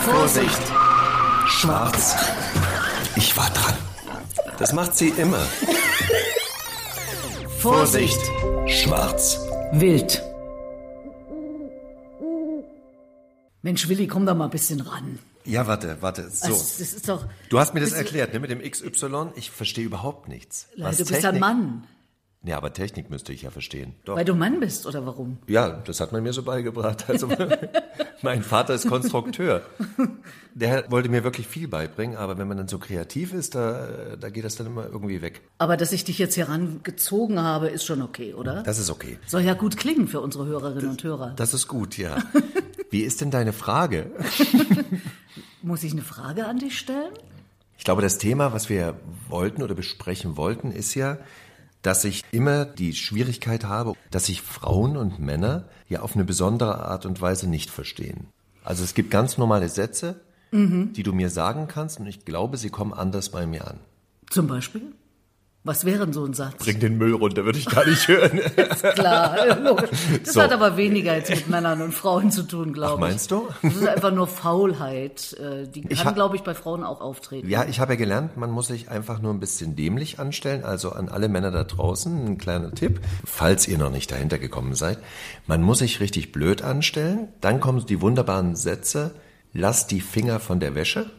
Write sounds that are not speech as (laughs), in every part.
Vorsicht! Schwarz. Ich war dran. Das macht sie immer. Vorsicht! Schwarz. Wild. Mensch, Willi, komm da mal ein bisschen ran. Ja, warte, warte. So. Also, das ist doch. Du hast mir das erklärt, ne, mit dem XY. Ich verstehe überhaupt nichts. Du bist ein Mann. Ja, aber Technik müsste ich ja verstehen. Doch. Weil du Mann bist, oder warum? Ja, das hat man mir so beigebracht. Also, (laughs) mein Vater ist Konstrukteur. Der wollte mir wirklich viel beibringen, aber wenn man dann so kreativ ist, da, da geht das dann immer irgendwie weg. Aber dass ich dich jetzt hier rangezogen habe, ist schon okay, oder? Das ist okay. Soll ja gut klingen für unsere Hörerinnen und Hörer. Das ist gut, ja. (laughs) Wie ist denn deine Frage? (laughs) Muss ich eine Frage an dich stellen? Ich glaube, das Thema, was wir wollten oder besprechen wollten, ist ja, dass ich immer die Schwierigkeit habe, dass sich Frauen und Männer ja auf eine besondere Art und Weise nicht verstehen. Also es gibt ganz normale Sätze, die du mir sagen kannst und ich glaube, sie kommen anders bei mir an. Zum Beispiel? Was wäre denn so ein Satz? Bring den Müll runter, würde ich gar nicht hören. (laughs) Klar, logisch. (laughs) Das So. hat aber weniger jetzt mit Männern und Frauen zu tun, glaube ich. meinst du? Das ist einfach nur Faulheit. äh, Die kann, glaube ich, bei Frauen auch auftreten. Ja, ich habe ja gelernt, man muss sich einfach nur ein bisschen dämlich anstellen. Also an alle Männer da draußen ein kleiner Tipp, falls ihr noch nicht dahinter gekommen seid. Man muss sich richtig blöd anstellen. Dann kommen die wunderbaren Sätze, lass die Finger von der Wäsche.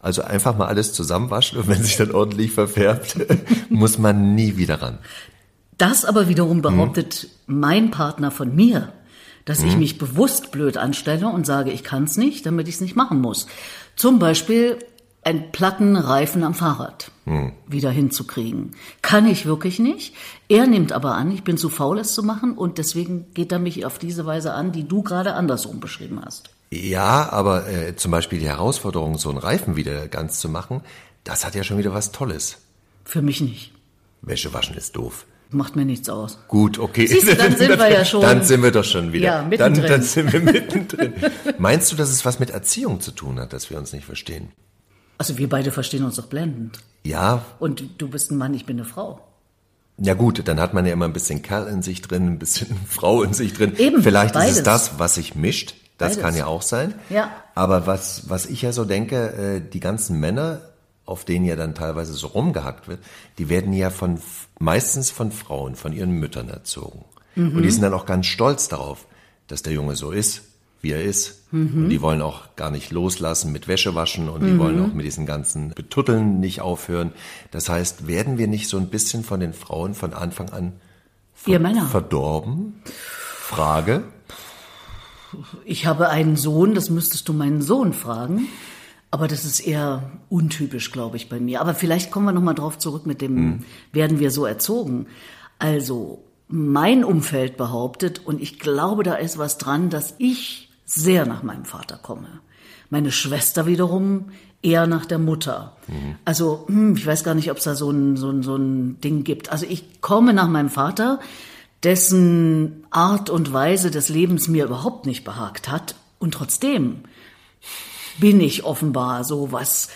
Also einfach mal alles zusammenwaschen und wenn sich dann ordentlich verfärbt, (laughs) muss man nie wieder ran. Das aber wiederum behauptet mein Partner von mir, dass ich mich bewusst blöd anstelle und sage, ich kann es nicht, damit ich es nicht machen muss. Zum Beispiel einen platten Reifen am Fahrrad wieder hinzukriegen. Kann ich wirklich nicht. Er nimmt aber an, ich bin zu faul, es zu machen und deswegen geht er mich auf diese Weise an, die du gerade andersrum beschrieben hast. Ja, aber äh, zum Beispiel die Herausforderung, so einen Reifen wieder ganz zu machen, das hat ja schon wieder was Tolles. Für mich nicht. Wäsche waschen ist doof. Macht mir nichts aus. Gut, okay. Siehst du, dann (laughs) sind wir ja schon- Dann sind wir doch schon wieder. Ja, dann, mittendrin. dann sind wir (laughs) mittendrin. Meinst du, dass es was mit Erziehung zu tun hat, dass wir uns nicht verstehen? Also wir beide verstehen uns doch blendend. Ja, Und du bist ein Mann, ich bin eine Frau. ja gut, dann hat man ja immer ein bisschen Kerl in sich drin, ein bisschen (laughs) Frau in sich drin. Eben, Vielleicht ist beides. es das, was sich mischt. Das Beides. kann ja auch sein. Ja. Aber was, was ich ja so denke, äh, die ganzen Männer, auf denen ja dann teilweise so rumgehackt wird, die werden ja von, meistens von Frauen, von ihren Müttern erzogen. Und die sind dann auch ganz stolz darauf, dass der Junge so ist, wie er ist. Und die wollen auch gar nicht loslassen mit Wäschewaschen und die wollen auch mit diesen ganzen Betutteln nicht aufhören. Das heißt, werden wir nicht so ein bisschen von den Frauen von Anfang an Männer. verdorben? Frage. Ich habe einen Sohn, das müsstest du meinen Sohn fragen. Aber das ist eher untypisch, glaube ich, bei mir. Aber vielleicht kommen wir nochmal drauf zurück mit dem, werden wir so erzogen? Also, mein Umfeld behauptet, und ich glaube, da ist was dran, dass ich sehr nach meinem Vater komme. Meine Schwester wiederum eher nach der Mutter. Also, hm, ich weiß gar nicht, ob es da so ein, so, ein, so ein Ding gibt. Also, ich komme nach meinem Vater, dessen Art und Weise des Lebens mir überhaupt nicht behagt hat. Und trotzdem bin ich offenbar so was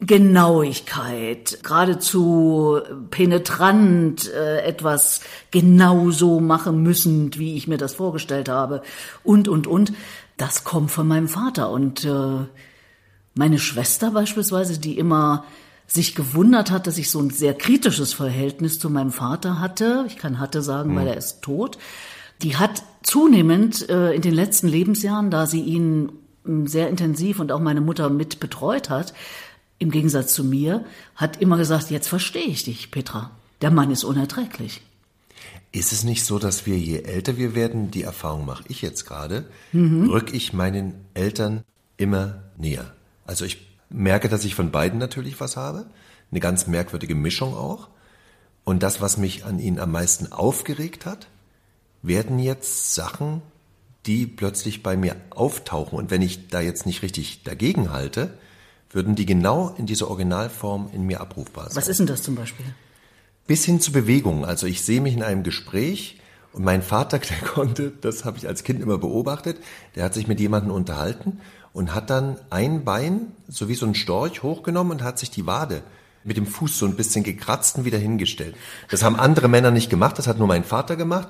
Genauigkeit, geradezu penetrant, äh, etwas genauso machen müssen, wie ich mir das vorgestellt habe und, und, und. Das kommt von meinem Vater und äh, meine Schwester beispielsweise, die immer sich gewundert hat, dass ich so ein sehr kritisches Verhältnis zu meinem Vater hatte. Ich kann hatte sagen, weil er ist tot. Die hat zunehmend äh, in den letzten Lebensjahren, da sie ihn m, sehr intensiv und auch meine Mutter mit betreut hat, im Gegensatz zu mir, hat immer gesagt, jetzt verstehe ich dich, Petra. Der Mann ist unerträglich. Ist es nicht so, dass wir, je älter wir werden, die Erfahrung mache ich jetzt gerade, rück ich meinen Eltern immer näher. Also ich merke, dass ich von beiden natürlich was habe, eine ganz merkwürdige Mischung auch. Und das, was mich an ihnen am meisten aufgeregt hat, werden jetzt Sachen, die plötzlich bei mir auftauchen. Und wenn ich da jetzt nicht richtig dagegen halte, würden die genau in dieser Originalform in mir abrufbar sein. Was ist denn das zum Beispiel? Bis hin zu Bewegungen. Also ich sehe mich in einem Gespräch und mein Vater, (laughs) der konnte, das habe ich als Kind immer beobachtet, der hat sich mit jemandem unterhalten und hat dann ein Bein, so wie so ein Storch, hochgenommen und hat sich die Wade mit dem Fuß so ein bisschen gekratzt und wieder hingestellt. Das haben andere Männer nicht gemacht, das hat nur mein Vater gemacht.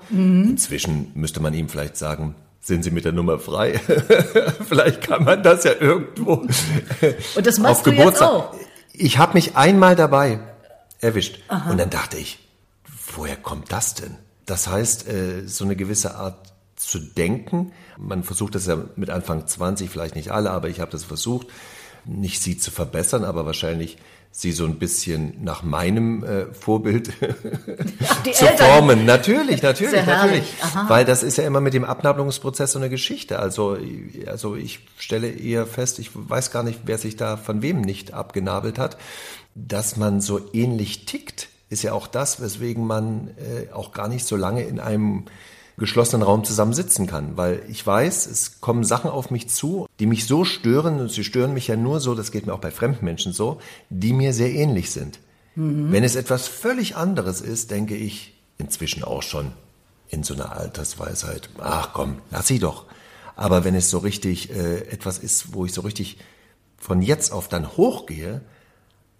Inzwischen müsste man ihm vielleicht sagen, sind Sie mit der Nummer frei? (laughs) Vielleicht kann man das ja irgendwo. Und das machst du jetzt auch? Ich habe mich einmal dabei erwischt. Aha. Und dann dachte ich, woher kommt das denn? Das heißt, äh, so eine gewisse Art zu denken. Man versucht das ja mit Anfang 20, vielleicht nicht alle, aber ich habe das versucht, nicht sie zu verbessern, aber wahrscheinlich sie so ein bisschen nach meinem äh, Vorbild (laughs) zu Eltern. formen. Natürlich, (laughs) natürlich, natürlich. Weil das ist ja immer mit dem Abnabelungsprozess so eine Geschichte. Also, also ich stelle eher fest, ich weiß gar nicht, wer sich da von wem nicht abgenabelt hat, dass man so ähnlich tickt, ist ja auch das, weswegen man äh, auch gar nicht so lange in einem geschlossenen Raum zusammen sitzen kann, weil ich weiß, es kommen Sachen auf mich zu, die mich so stören, und sie stören mich ja nur so, das geht mir auch bei fremden Menschen so, die mir sehr ähnlich sind. Mhm. Wenn es etwas völlig anderes ist, denke ich inzwischen auch schon in so einer Altersweisheit, ach komm, lass sie doch. Aber wenn es so richtig äh, etwas ist, wo ich so richtig von jetzt auf dann hochgehe,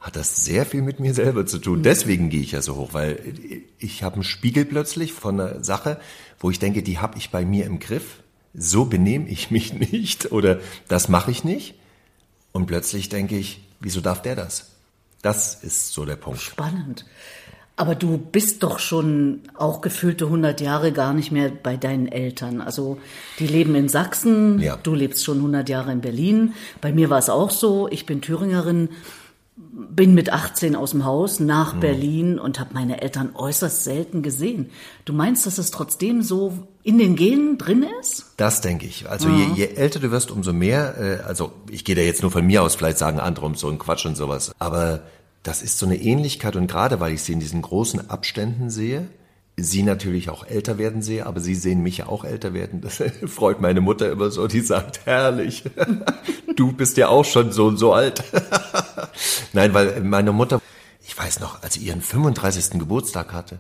hat das sehr viel mit mir selber zu tun. Deswegen gehe ich ja so hoch, weil ich habe einen Spiegel plötzlich von einer Sache, wo ich denke, die habe ich bei mir im Griff. So benehme ich mich (laughs) nicht oder das mache ich nicht. Und plötzlich denke ich, wieso darf der das? Das ist so der Punkt. Spannend. Aber du bist doch schon auch gefühlte 100 Jahre gar nicht mehr bei deinen Eltern. Also die leben in Sachsen, ja. du lebst schon 100 Jahre in Berlin. Bei mir war es auch so, ich bin Thüringerin bin mit 18 aus dem Haus nach mhm. Berlin und habe meine Eltern äußerst selten gesehen. Du meinst, dass es trotzdem so in den Genen drin ist? Das denke ich. Also je, je, älter du wirst, umso mehr, äh, also ich gehe da jetzt nur von mir aus, vielleicht sagen andere um so einen Quatsch und sowas, aber das ist so eine Ähnlichkeit und gerade weil ich sie in diesen großen Abständen sehe, sie natürlich auch älter werden sehe, aber sie sehen mich ja auch älter werden. Das (laughs) freut meine Mutter immer so, die sagt, herrlich, (laughs) du bist ja auch schon so und so alt. (laughs) Nein, weil meine Mutter, ich weiß noch, als sie ihren 35. Geburtstag hatte,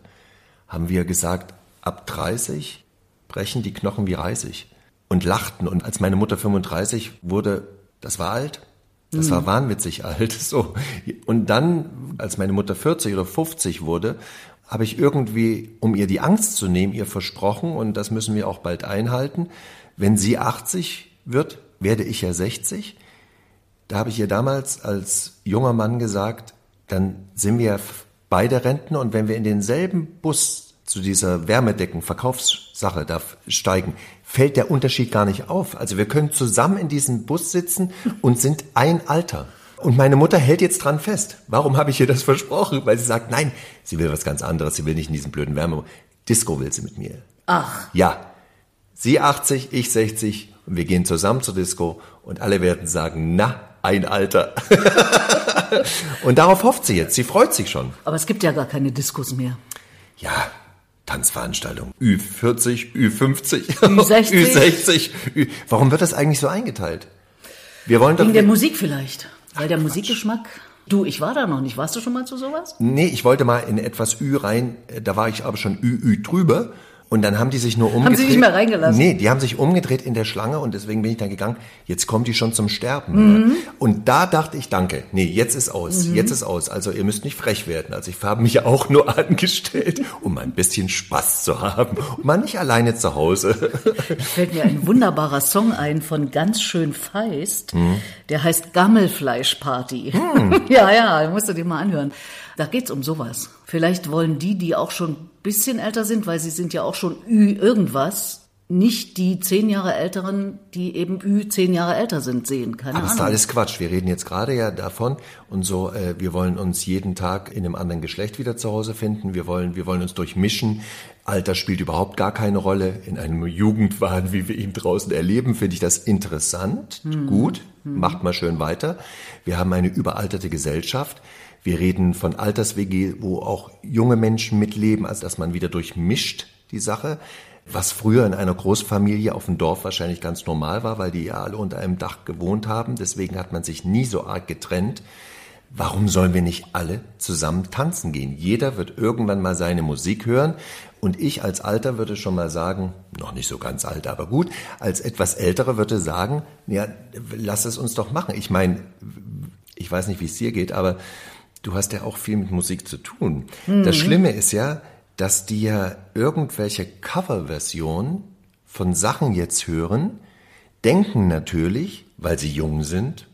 haben wir gesagt, ab 30 brechen die Knochen wie Reisig und lachten. Und als meine Mutter 35 wurde, das war alt. Das mhm. war wahnwitzig alt, so. Und dann, als meine Mutter 40 oder 50 wurde, habe ich irgendwie, um ihr die Angst zu nehmen, ihr versprochen, und das müssen wir auch bald einhalten, wenn sie 80 wird, werde ich ja 60. Da habe ich ihr damals als junger Mann gesagt, dann sind wir beide Rentner und wenn wir in denselben Bus zu dieser Wärmedecken-Verkaufssache da steigen, fällt der Unterschied gar nicht auf. Also wir können zusammen in diesem Bus sitzen und sind ein Alter. Und meine Mutter hält jetzt dran fest. Warum habe ich ihr das versprochen? Weil sie sagt, nein, sie will was ganz anderes. Sie will nicht in diesem blöden Wärme. Disco will sie mit mir. Ach. Ja. Sie 80, ich 60 und wir gehen zusammen zur Disco und alle werden sagen, na, ein Alter. (laughs) und darauf hofft sie jetzt. Sie freut sich schon. Aber es gibt ja gar keine Diskos mehr. Ja, Tanzveranstaltung. Ü40, Ü50, Ü60. Ü60. Ü Warum wird das eigentlich so eingeteilt? Wir wollen Wegen der Musik vielleicht. Weil der Musikgeschmack. Du, ich war da noch nicht. Warst du schon mal zu sowas? Nee, ich wollte mal in etwas Ü rein. Da war ich aber schon Ü, Ü drüber. Und dann haben die sich nur umgedreht. Haben sie nicht mehr reingelassen? Nee, die haben sich umgedreht in der Schlange und deswegen bin ich dann gegangen, jetzt kommt die schon zum Sterben. Mhm. Und da dachte ich, danke, nee, jetzt ist aus, mhm. jetzt ist aus. Also ihr müsst nicht frech werden. Also ich habe mich auch nur (laughs) angestellt, um ein bisschen Spaß zu haben und mal nicht alleine zu Hause. Fällt mir ein wunderbarer Song ein von ganz schön feist. Mhm. Der heißt Gammelfleischparty. Mhm. (laughs) ja, ja, musst du dir mal anhören. Da geht's um sowas. Vielleicht wollen die, die auch schon bisschen älter sind, weil sie sind ja auch schon Ü irgendwas, nicht die zehn Jahre älteren, die eben Ü zehn Jahre älter sind, sehen. Keine Aber Ahnung. ist alles Quatsch. Wir reden jetzt gerade ja davon und so, äh, wir wollen uns jeden Tag in einem anderen Geschlecht wieder zu Hause finden. Wir wollen, wir wollen uns durchmischen. Alter spielt überhaupt gar keine Rolle. In einem Jugendwahn, wie wir ihn draußen erleben, finde ich das interessant. Hm. Gut. Hm. Macht mal schön weiter. Wir haben eine überalterte Gesellschaft. Wir reden von Alters-WG, wo auch junge Menschen mitleben, also dass man wieder durchmischt die Sache. Was früher in einer Großfamilie auf dem Dorf wahrscheinlich ganz normal war, weil die ja alle unter einem Dach gewohnt haben. Deswegen hat man sich nie so arg getrennt. Warum sollen wir nicht alle zusammen tanzen gehen? Jeder wird irgendwann mal seine Musik hören. Und ich als Alter würde schon mal sagen, noch nicht so ganz alt, aber gut, als etwas Älterer würde sagen, ja, lass es uns doch machen. Ich meine, ich weiß nicht, wie es dir geht, aber du hast ja auch viel mit Musik zu tun. Mhm. Das Schlimme ist ja, dass dir irgendwelche Coverversionen von Sachen jetzt hören, denken natürlich, weil sie jung sind,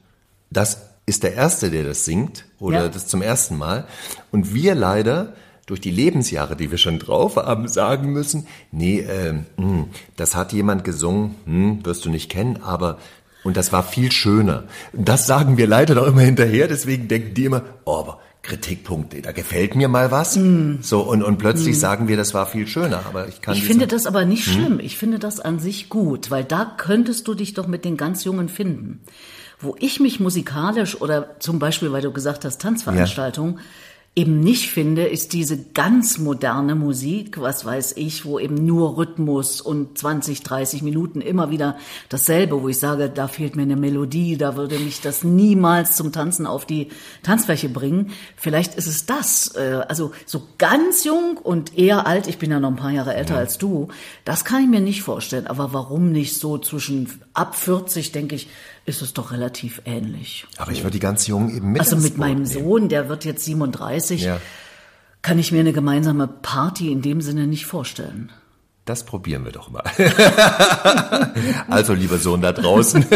das ist der Erste, der das singt oder Ja. das zum ersten Mal. Und wir leider durch die Lebensjahre, die wir schon drauf haben, sagen müssen, nee, ähm, mh, das hat jemand gesungen, hm, wirst du nicht kennen, aber und das war viel schöner. Das sagen wir leider noch immer hinterher, deswegen denken die immer, oh, aber Kritikpunkte, da gefällt mir mal was. So, und, und plötzlich sagen wir, das war viel schöner, aber ich kann Hm. Ich finde das aber nicht schlimm. Ich finde das an sich gut, weil da könntest du dich doch mit den ganz Jungen finden. Wo ich mich musikalisch oder zum Beispiel, weil du gesagt hast, Tanzveranstaltung, eben nicht finde, ist diese ganz moderne Musik, was weiß ich, wo eben nur Rhythmus und 20, 30 Minuten immer wieder dasselbe, wo ich sage, da fehlt mir eine Melodie, da würde mich das niemals zum Tanzen auf die Tanzfläche bringen. Vielleicht ist es das, äh, also so ganz jung und eher alt, ich bin ja noch ein paar Jahre älter als du, das kann ich mir nicht vorstellen, aber warum nicht so zwischen ab 40, denke ich, ist es doch relativ ähnlich. aber ich würde die ganz Jungen eben mit Also mit meinem nehmen. Sohn, der wird jetzt 37, Ja. kann ich mir eine gemeinsame Party in dem Sinne nicht vorstellen. Das probieren wir doch mal. (laughs) also, lieber Sohn da draußen.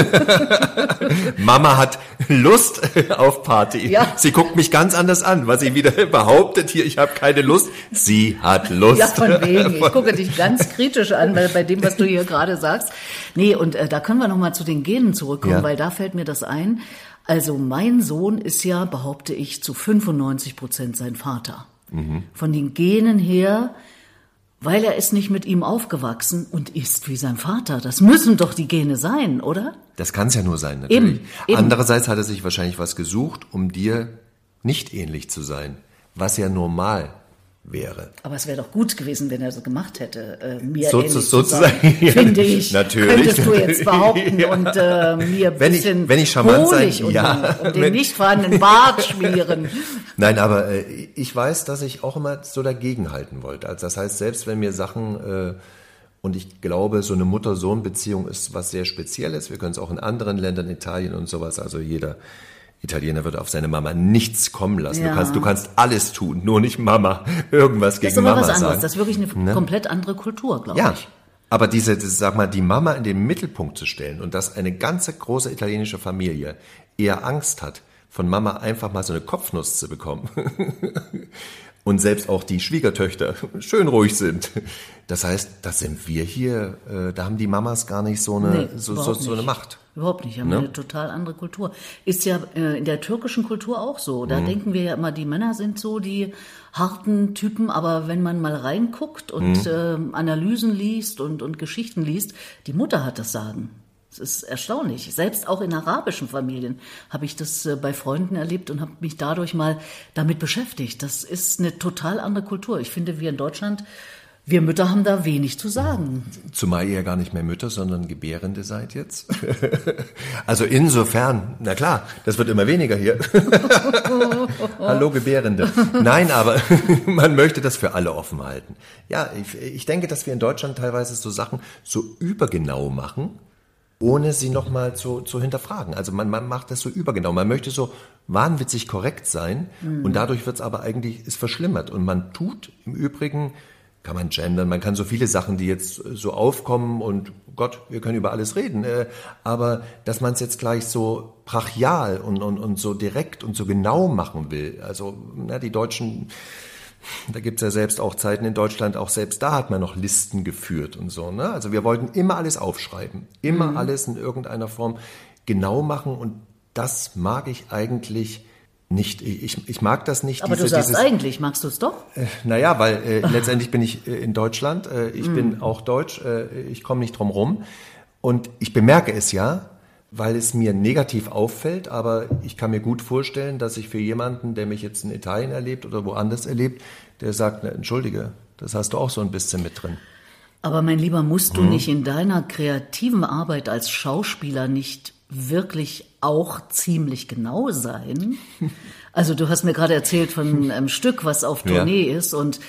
(laughs) Mama hat Lust auf Party. Ja. Sie guckt mich ganz anders an, was sie wieder behauptet hier, ich habe keine Lust. Sie hat Lust. Ja, von wegen. Ich (laughs) gucke dich ganz kritisch an, weil bei dem, was du hier gerade sagst. Nee, und äh, da können wir nochmal zu den Genen zurückkommen, Ja. weil da fällt mir das ein. Also mein Sohn ist ja, behaupte ich, zu 95 Prozent sein Vater. Mhm. Von den Genen her, weil er ist nicht mit ihm aufgewachsen und ist wie sein Vater. Das müssen doch die Gene sein, oder? Das kann es ja nur sein, natürlich. Eben, eben. Andererseits hat er sich wahrscheinlich was gesucht, um dir nicht ähnlich zu sein, was ja normal wäre. Aber es wäre doch gut gewesen, wenn er so gemacht hätte, äh, mir So- zu sozusagen, sein, (laughs) ja, finde ich. natürlich. Könntest du jetzt (laughs) behaupten Ja. und äh, mir ein Wenn ich- bisschen wenn ich charmant sein- Honig und, ja, und den wenn- nicht vorhandenen Bart schmieren. (laughs) Nein, aber äh, ich weiß, dass ich auch immer so dagegenhalten wollte. Also das heißt, selbst wenn mir Sachen äh, und ich glaube, so eine Mutter-Sohn-Beziehung ist was sehr Spezielles. Wir können es auch in anderen Ländern, Italien und sowas. Also jeder Italiener würde auf seine Mama nichts kommen lassen. Ja. Du kannst, du kannst alles tun, nur nicht Mama irgendwas Das gegen ist aber Mama was anderes. sagen. Das ist wirklich eine komplett andere Kultur, glaube Ja, ich. aber diese, das, sag mal, die Mama in den Mittelpunkt zu stellen und dass eine ganze große italienische Familie eher Angst hat, von Mama einfach mal so eine Kopfnuss zu bekommen. (laughs) und selbst auch die Schwiegertöchter schön ruhig sind. Das heißt, da sind wir hier, äh, da haben die Mamas gar nicht so eine, Nee, so, so, so eine. Macht. Überhaupt nicht. Wir haben Ne? eine total andere Kultur. Ist ja äh, in der türkischen Kultur auch so. Mhm. Da denken wir ja immer, die Männer sind so die harten Typen, aber wenn man mal reinguckt und Mhm. ähm, Analysen liest und, und Geschichten liest, die Mutter hat das Sagen. Es ist erstaunlich. Selbst auch in arabischen Familien habe ich das äh, bei Freunden erlebt und habe mich dadurch mal damit beschäftigt. Das ist eine total andere Kultur. Ich finde, wir in Deutschland, wir Mütter haben da wenig zu sagen. Zumal ihr ja gar nicht mehr Mütter, sondern Gebärende seid jetzt. (laughs) also insofern, na klar, das wird immer weniger hier. (laughs) Hallo Gebärende. Nein, aber (laughs) man möchte das für alle offen halten. Ja, ich, ich denke, dass wir in Deutschland teilweise so Sachen so übergenau machen, ohne sie nochmal zu, zu hinterfragen. Also man, man macht das so übergenau. Man möchte so wahnwitzig korrekt sein und dadurch wird es aber eigentlich, ist verschlimmert. Und man tut im Übrigen, kann man gendern, man kann so viele Sachen, die jetzt so aufkommen und Gott, wir können über alles reden, äh, aber dass man es jetzt gleich so brachial und, und, und so direkt und so genau machen will. Also na, die Deutschen da gibt's ja selbst auch Zeiten in Deutschland, auch selbst da hat man noch Listen geführt und so. Ne? Also wir wollten immer alles aufschreiben, immer alles in irgendeiner Form genau machen und das mag ich eigentlich nicht. Ich, ich mag das nicht. Aber diese, du sagst dieses, eigentlich, magst du es doch? naja, weil äh, (laughs) letztendlich bin ich äh, in Deutschland, äh, ich bin auch deutsch, äh, ich komme nicht drum rum. Und ich bemerke es ja, weil es mir negativ auffällt, aber ich kann mir gut vorstellen, dass ich für jemanden, der mich jetzt in Italien erlebt oder woanders erlebt, der sagt, na, entschuldige, das hast du auch so ein bisschen mit drin. Aber mein Lieber, musst du nicht in deiner kreativen Arbeit als Schauspieler nicht wirklich auch ziemlich genau sein? (laughs) Also du hast mir gerade erzählt von einem Stück, was auf Ja. Tournee ist und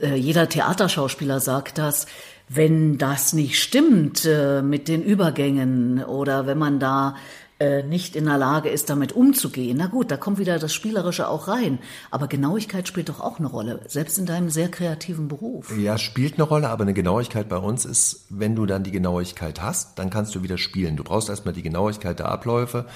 äh, jeder Theaterschauspieler sagt das, wenn das nicht stimmt äh, mit den Übergängen oder wenn man da äh, nicht in der Lage ist, damit umzugehen. Na gut, da kommt wieder das Spielerische auch rein. Aber Genauigkeit spielt doch auch eine Rolle, selbst in deinem sehr kreativen Beruf. Ja, spielt eine Rolle, aber eine Genauigkeit bei uns ist, wenn du dann die Genauigkeit hast, dann kannst du wieder spielen. Du brauchst erstmal die Genauigkeit der Abläufe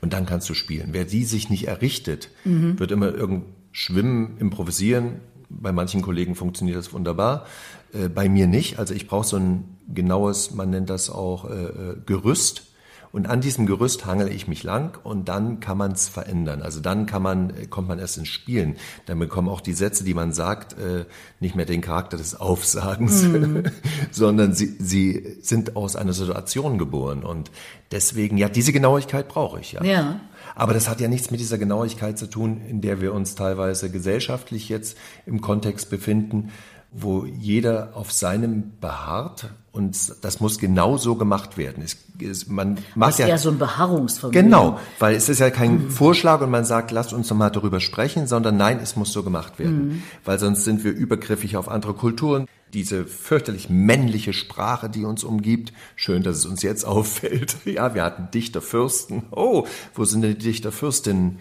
und dann kannst du spielen. Wer die sich nicht errichtet, mhm. wird immer irgend schwimmen, improvisieren. Bei manchen Kollegen funktioniert das wunderbar. Äh, bei mir nicht. Also ich brauche so ein genaues, man nennt das auch äh, äh Gerüst. Und an diesem Gerüst hangel ich mich lang und dann kann man es verändern. Also dann kann man, äh, kommt man erst ins Spielen. Dann bekommen auch die Sätze, die man sagt, äh, nicht mehr den Charakter des Aufsagens, mhm. (laughs) sondern sie, sie sind aus einer Situation geboren. Und deswegen, ja, diese Genauigkeit brauche ich, ja. Ja. Aber das hat ja nichts mit dieser Genauigkeit zu tun, in der wir uns teilweise gesellschaftlich jetzt im Kontext befinden, wo jeder auf seinem beharrt und das muss genau so gemacht werden. Es, es, man macht das ist ja, so ein Beharrungsvermögen. Genau, weil es ist ja kein mhm. Vorschlag und man sagt, lasst uns doch mal darüber sprechen, sondern nein, es muss so gemacht werden, mhm. weil sonst sind wir übergriffig auf andere Kulturen. Diese fürchterlich männliche Sprache, die uns umgibt. Schön, dass es uns jetzt (laughs) auffällt. Ja, wir hatten Dichterfürsten. Oh, wo sind denn die Dichterfürstinnen?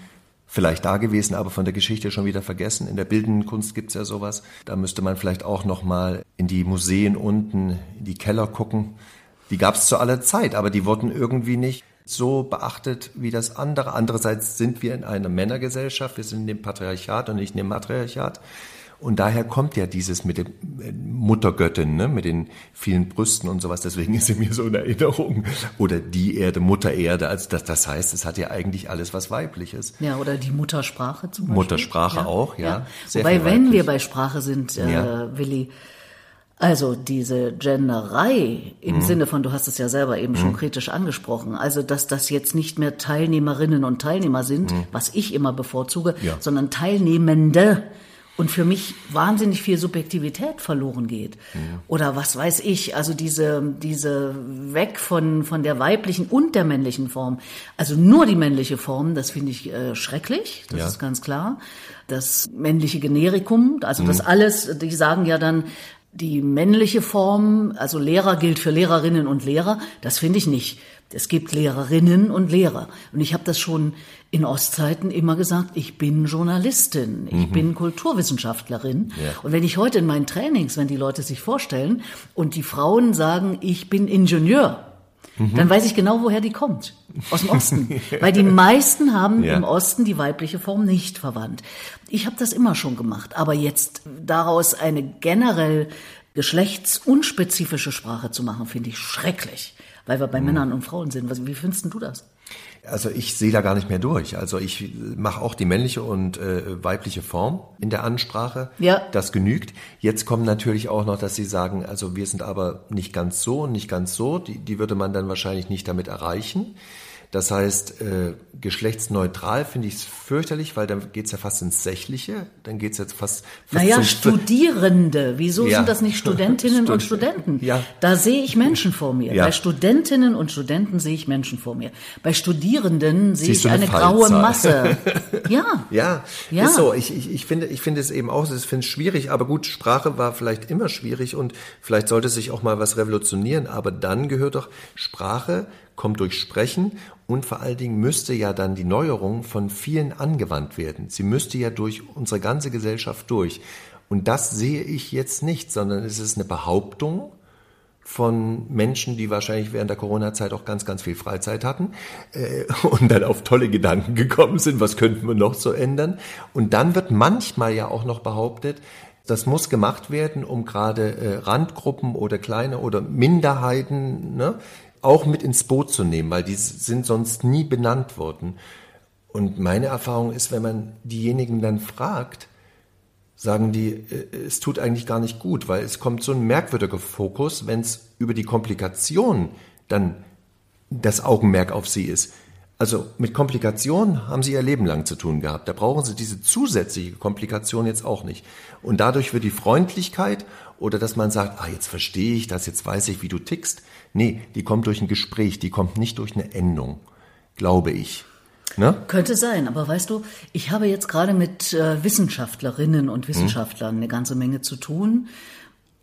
Vielleicht da gewesen, aber von der Geschichte schon wieder vergessen. In der bildenden Kunst gibt's ja sowas. Da müsste man vielleicht auch noch mal in die Museen unten, in die Keller gucken. Die gab's zu aller Zeit, aber die wurden irgendwie nicht so beachtet wie das andere. Andererseits sind wir in einer Männergesellschaft, wir sind in dem Patriarchat und nicht in dem Matriarchat. Und daher kommt ja dieses mit der Muttergöttin, ne, mit den vielen Brüsten und sowas. Deswegen ist sie mir so in Erinnerung. Oder die Erde, Mutter Erde. Also das, das heißt, es hat ja eigentlich alles was Weibliches. Ja, oder die Muttersprache zum Beispiel. Muttersprache ja, auch, ja. ja. Sehr Wobei, wenn wir bei Sprache sind, äh, ja. Willi, also diese Genderei im mhm. Sinne von, du hast es ja selber eben mhm. schon kritisch angesprochen, also dass das jetzt nicht mehr Teilnehmerinnen und Teilnehmer sind, mhm. was ich immer bevorzuge, ja. sondern Teilnehmende und für mich wahnsinnig viel Subjektivität verloren geht. Ja. Oder was weiß ich, also diese, diese weg von, von der weiblichen und der männlichen Form. Also nur die männliche Form, das finde ich äh, schrecklich, das ja. ist ganz klar. Das männliche Generikum, also mhm. das alles, die sagen ja dann, die männliche Form, also Lehrer gilt für Lehrerinnen und Lehrer, das finde ich nicht. Es gibt Lehrerinnen und Lehrer. Und ich habe das schon in Ostzeiten immer gesagt, ich bin Journalistin, ich mhm. bin Kulturwissenschaftlerin. Ja. Und wenn ich heute in meinen Trainings, wenn die Leute sich vorstellen und die Frauen sagen, ich bin Ingenieur, mhm. dann weiß ich genau, woher die kommt. Aus dem Osten. (laughs) Weil die meisten haben ja. im Osten die weibliche Form nicht verwandt. Ich habe das immer schon gemacht. Aber jetzt daraus eine generell geschlechtsunspezifische Sprache zu machen, finde ich schrecklich weil wir bei mhm. Männern und Frauen sind. Wie findest du das? Also ich sehe da gar nicht mehr durch. Also ich mache auch die männliche und äh, weibliche Form in der Ansprache. Ja. Das genügt. Jetzt kommt natürlich auch noch, dass Sie sagen, also wir sind aber nicht ganz so und nicht ganz so. Die, die würde man dann wahrscheinlich nicht damit erreichen. Das heißt, äh, geschlechtsneutral finde ich es fürchterlich, weil dann geht es ja fast ins Sächliche. Dann geht es jetzt fast, fast Naja, Studierende. Wieso ja. sind das nicht Studentinnen (laughs) Stud und Studenten? Ja. Da sehe ich Menschen vor mir. Ja. Bei Studentinnen und Studenten sehe ich Menschen vor mir. Bei Studierenden sehe ich eine, eine graue Masse. (laughs) ja. Ja, ja. ist so. Ich, ich, ich, finde, ich finde es eben auch, ich finde es schwierig, aber gut, Sprache war vielleicht immer schwierig und vielleicht sollte sich auch mal was revolutionieren, aber dann gehört doch Sprache kommt durch Sprechen und vor allen Dingen müsste ja dann die Neuerung von vielen angewandt werden. Sie müsste ja durch unsere ganze Gesellschaft durch. Und das sehe ich jetzt nicht, sondern es ist eine Behauptung von Menschen, die wahrscheinlich während der Corona-Zeit auch ganz, ganz viel Freizeit hatten äh, und dann auf tolle Gedanken gekommen sind, was könnten wir noch so ändern. Und dann wird manchmal ja auch noch behauptet, das muss gemacht werden, um gerade äh, Randgruppen oder kleine oder Minderheiten ne, auch mit ins Boot zu nehmen, weil die sind sonst nie benannt worden. Und meine Erfahrung ist, wenn man diejenigen dann fragt, sagen die, äh, es tut eigentlich gar nicht gut, weil es kommt so ein merkwürdiger Fokus, wenn es über die Komplikation dann das Augenmerk auf sie ist. Also mit Komplikationen haben sie ihr Leben lang zu tun gehabt. Da brauchen sie diese zusätzliche Komplikation jetzt auch nicht. Und dadurch wird die Freundlichkeit oder dass man sagt, ah, jetzt verstehe ich das, jetzt weiß ich, wie du tickst. Nee, die kommt durch ein Gespräch, die kommt nicht durch eine Endung, glaube ich. Ne? Könnte sein, aber weißt du, ich habe jetzt gerade mit äh, Wissenschaftlerinnen und Wissenschaftlern hm. eine ganze Menge zu tun.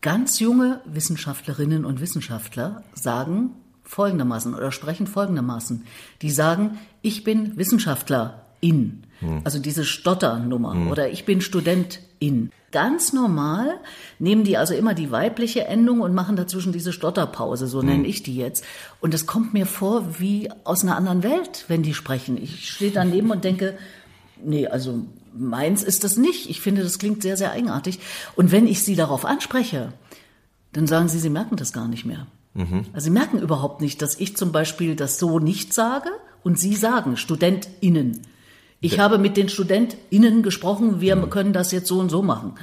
Ganz junge Wissenschaftlerinnen und Wissenschaftler sagen folgendermaßen oder sprechen folgendermaßen. Die sagen, ich bin Wissenschaftlerin. Hm. Also diese Stotternummer hm. oder ich bin Studentin. Ganz normal nehmen die also immer die weibliche Endung und machen dazwischen diese Stotterpause, so hm. nenne ich die jetzt. Und es kommt mir vor wie aus einer anderen Welt, wenn die sprechen. Ich stehe daneben und denke, nee, also meins ist das nicht. Ich finde, das klingt sehr, sehr eigenartig. Und wenn ich sie darauf anspreche, dann sagen sie, sie merken das gar nicht mehr. Mhm. Also sie merken überhaupt nicht, dass ich zum Beispiel das so nicht sage und sie sagen, StudentInnen. Ich habe mit den StudentInnen gesprochen, wir mhm. können das jetzt so und so machen.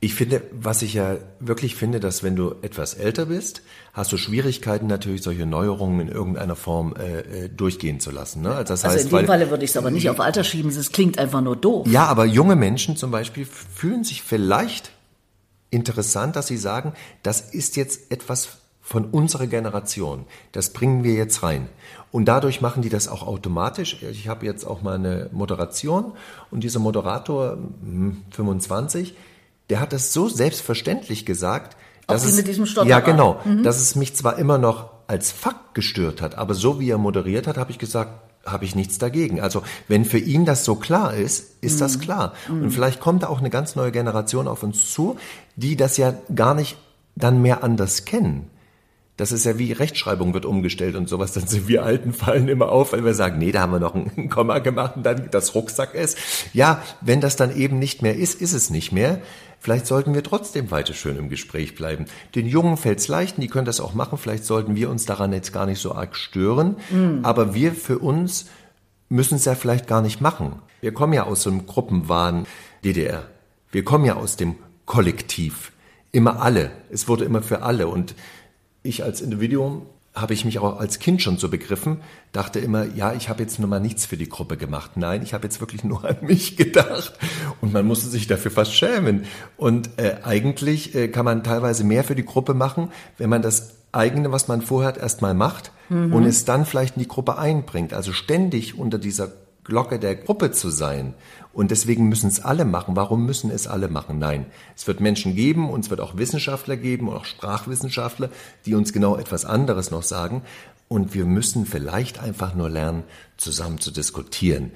Ich finde, was ich ja wirklich finde, dass wenn du etwas älter bist, hast du Schwierigkeiten natürlich solche Neuerungen in irgendeiner Form äh, äh durchgehen zu lassen. Ne? Also, das heißt, also in dem weil, Falle würde ich es aber nicht auf Alter schieben, es klingt einfach nur doof. Ja, aber junge Menschen zum Beispiel fühlen sich vielleicht interessant, dass sie sagen, das ist jetzt etwas von unserer Generation. Das bringen wir jetzt rein. Und dadurch machen die das auch automatisch. Ich habe jetzt auch mal eine Moderation und dieser Moderator, 25, hm, der hat das so selbstverständlich gesagt, dass auch es, mit diesem Stotter ja genau, mhm. dass es mich zwar immer noch als Fakt gestört hat, aber so wie er moderiert hat, habe ich gesagt, habe ich nichts dagegen. Also wenn für ihn das so klar ist, ist mhm. das klar. Mhm. Und vielleicht kommt da auch eine ganz neue Generation auf uns zu, die das ja gar nicht dann mehr anders kennen. Das ist ja wie Rechtschreibung wird umgestellt und sowas. Dann sind wir Alten fallen immer auf, weil wir sagen, nee, da haben wir noch ein (laughs) Komma gemacht und dann das Rucksack ist. Ja, wenn das dann eben nicht mehr ist, ist es nicht mehr. Vielleicht sollten wir trotzdem weiter schön im Gespräch bleiben. Den Jungen fällt's leicht, die können das auch machen. Vielleicht sollten wir uns daran jetzt gar nicht so arg stören. Mhm. Aber wir für uns müssen es ja vielleicht gar nicht machen. Wir kommen ja aus so einem Gruppenwahn DDR. Wir kommen ja aus dem Kollektiv. Immer alle. Es wurde immer für alle. Und ich als Individuum habe ich mich auch als Kind schon so begriffen, dachte immer, ja, ich habe jetzt nur mal nichts für die Gruppe gemacht. Nein, ich habe jetzt wirklich nur an mich gedacht. Und man musste sich dafür fast schämen. Und äh, eigentlich äh, kann man teilweise mehr für die Gruppe machen, wenn man das eigene, was man vorhat, erstmal macht mhm. und es dann vielleicht in die Gruppe einbringt. Also ständig unter dieser Glocke der Gruppe zu sein. Und deswegen müssen es alle machen. Warum müssen es alle machen? Nein. Es wird Menschen geben und es wird auch Wissenschaftler geben und auch Sprachwissenschaftler, die uns genau etwas anderes noch sagen. Und wir müssen vielleicht einfach nur lernen, zusammen zu diskutieren.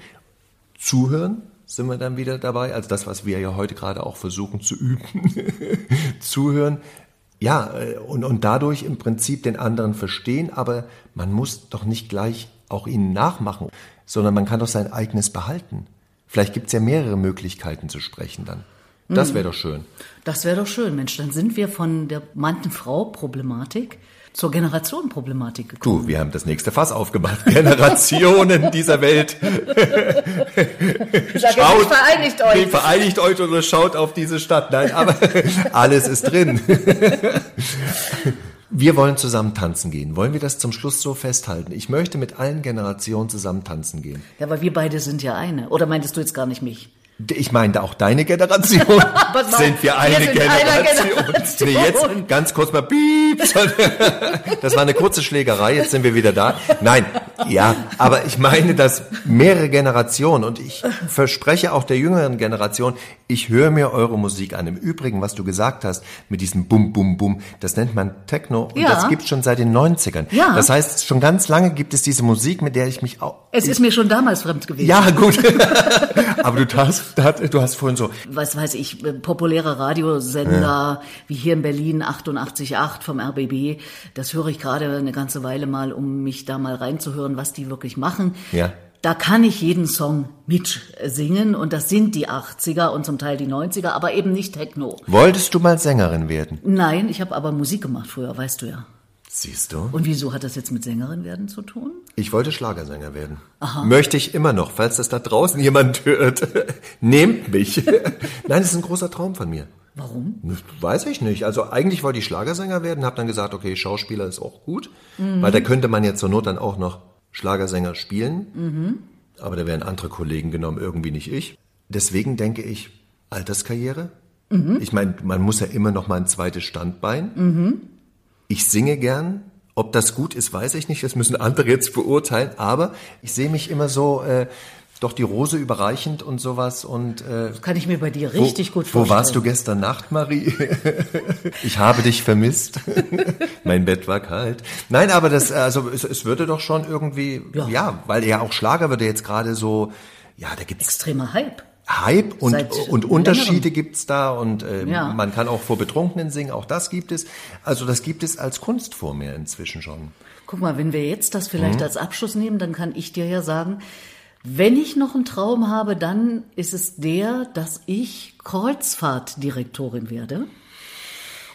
Zuhören sind wir dann wieder dabei. Also das, was wir ja heute gerade auch versuchen zu üben. (laughs) Zuhören. Ja, äh, und, und dadurch im Prinzip den anderen verstehen, aber man muss doch nicht gleich auch ihnen nachmachen sondern man kann doch sein eigenes behalten. Vielleicht gibt es ja mehrere Möglichkeiten zu sprechen dann. Das wäre doch schön. Das wäre doch schön, Mensch. Dann sind wir von der Mann-Frau-Problematik zur Generationenproblematik gekommen. Du, wir haben das nächste Fass aufgemacht. (laughs) Generationen dieser Welt. schaut, vereinigt euch. Nee, vereinigt euch oder schaut auf diese Stadt. Nein, aber (laughs) (laughs) alles ist drin. Wir wollen zusammen tanzen gehen. Wollen wir das zum Schluss so festhalten? Ich möchte mit allen Generationen zusammen tanzen gehen. Ja, aber wir beide sind ja eine. Oder meintest du jetzt gar nicht mich? Ich meinte auch deine Generation. (laughs) sind wir eine wir sind Generation? Generation. Nee, jetzt ganz kurz mal piep. (laughs) Das war eine kurze Schlägerei, jetzt sind wir wieder da. Nein, ja, aber ich meine dass mehrere Generationen und ich verspreche auch der jüngeren Generation, ich höre mir eure Musik an. Im Übrigen, was du gesagt hast, mit diesem Bum, Bum, Bum, das nennt man Techno und ja. das gibt schon seit den 90ern. Ja. Das heißt, schon ganz lange gibt es diese Musik, mit der ich mich auch... Es ist mir schon damals fremd gewesen. Ja, gut. (laughs) aber du hast du hast vorhin so. Was weiß ich, äh, populäre Radiosender ja. wie hier in Berlin 88.8 vom RBB. Das höre ich gerade eine ganze Weile mal, um mich da mal reinzuhören, was die wirklich machen. Ja. Da kann ich jeden Song mitsingen und das sind die 80er und zum Teil die 90er, aber eben nicht Techno. Wolltest du mal Sängerin werden? Nein, ich habe aber Musik gemacht früher, weißt du ja. Siehst du? Und wieso hat das jetzt mit Sängerin werden zu tun? Ich wollte Schlagersänger werden. Aha. Möchte ich immer noch, falls das da draußen jemand hört. (laughs) Nehmt mich. (laughs) Nein, das ist ein großer Traum von mir. Warum? Weiß ich nicht. Also eigentlich wollte ich Schlagersänger werden, habe dann gesagt, okay, Schauspieler ist auch gut, mhm. weil da könnte man jetzt zur Not dann auch noch Schlagersänger spielen. Mhm. Aber da wären andere Kollegen genommen, irgendwie nicht ich. Deswegen denke ich, Alterskarriere. Mhm. Ich meine, man muss ja immer noch mal ein zweites Standbein. Ich singe gern. Ob das gut ist, weiß ich nicht. Das müssen andere jetzt beurteilen. Aber ich sehe mich immer so, äh, doch die Rose überreichend und sowas und äh, Kann ich mir bei dir richtig wo, gut vorstellen. Wo warst du gestern Nacht, Marie? (laughs) ich habe dich vermisst. (laughs) mein Bett war kalt. Nein, aber das, also es, es würde doch schon irgendwie, ja. Ja. weil ja auch Schlager würde jetzt gerade so, ja, da gibt's Extremer Hype. Hype und, Seit und Unterschiede gibt's da und äh, Ja. man kann auch vor Betrunkenen singen, auch das gibt es. Also das gibt es als Kunstform ja inzwischen schon. Guck mal, wenn wir jetzt das Mhm. vielleicht als Abschluss nehmen, dann kann ich dir ja sagen, wenn ich noch einen Traum habe, dann ist es der, dass ich Kreuzfahrtdirektorin werde.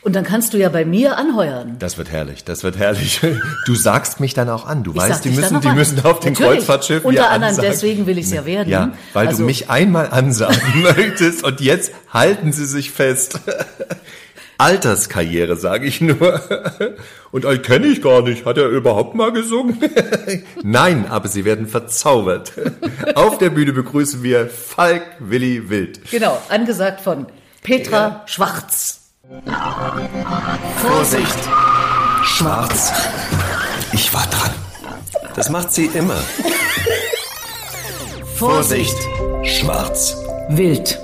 Und dann kannst du ja bei mir anheuern. Das wird herrlich, das wird herrlich. (laughs) Du sagst mich dann auch an. Du Ich weißt, die müssen, die an. müssen auf den Natürlich. Kreuzfahrtschiffen Unter ja anderem ansagen. deswegen will ich's ja werden. Ja, weil Also- du mich einmal ansagen (laughs) möchtest und jetzt halten sie sich fest. (laughs) Alterskarriere, sage ich nur. Und euch kenne ich gar nicht. Hat er überhaupt mal gesungen? Nein, aber sie werden verzaubert. Auf der Bühne begrüßen wir Falk Willi Wild. Genau, angesagt von Petra Schwarz. Vorsicht! Schwarz. Ich war dran. Das macht sie immer. Vorsicht! Schwarz. Wild.